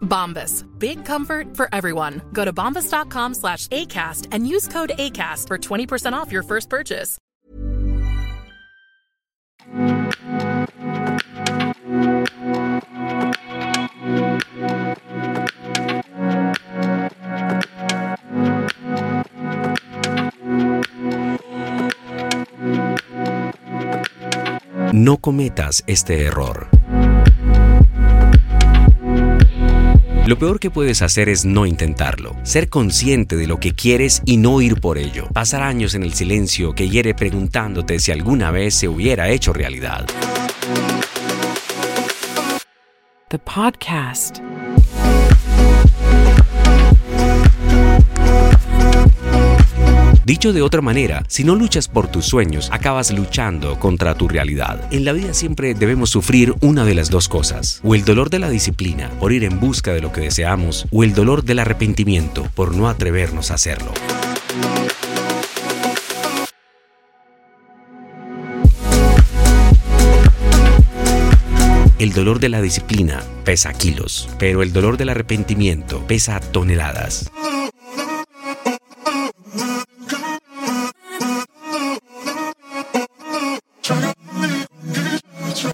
Bombas. Big comfort for everyone. Go to bombas.com slash ACAST and use code ACAST for 20% off your first purchase. No cometas este error. Lo peor que puedes hacer es no intentarlo, ser consciente de lo que quieres y no ir por ello, pasar años en el silencio que hiere preguntándote si alguna vez se hubiera hecho realidad. The podcast. Dicho de otra manera, si no luchas por tus sueños, acabas luchando contra tu realidad. En la vida siempre debemos sufrir una de las dos cosas, o el dolor de la disciplina por ir en busca de lo que deseamos, o el dolor del arrepentimiento por no atrevernos a hacerlo. El dolor de la disciplina pesa kilos, pero el dolor del arrepentimiento pesa toneladas.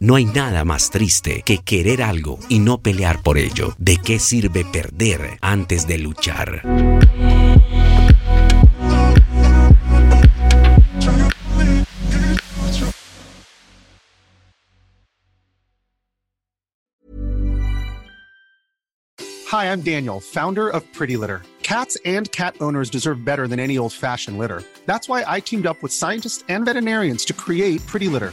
No hay nada más triste que querer algo y no pelear por ello. ¿De qué sirve perder antes de luchar? Hi, I'm Daniel, founder of Pretty Litter. Cats and cat owners deserve better than any old fashioned litter. That's why I teamed up with scientists and veterinarians to create Pretty Litter.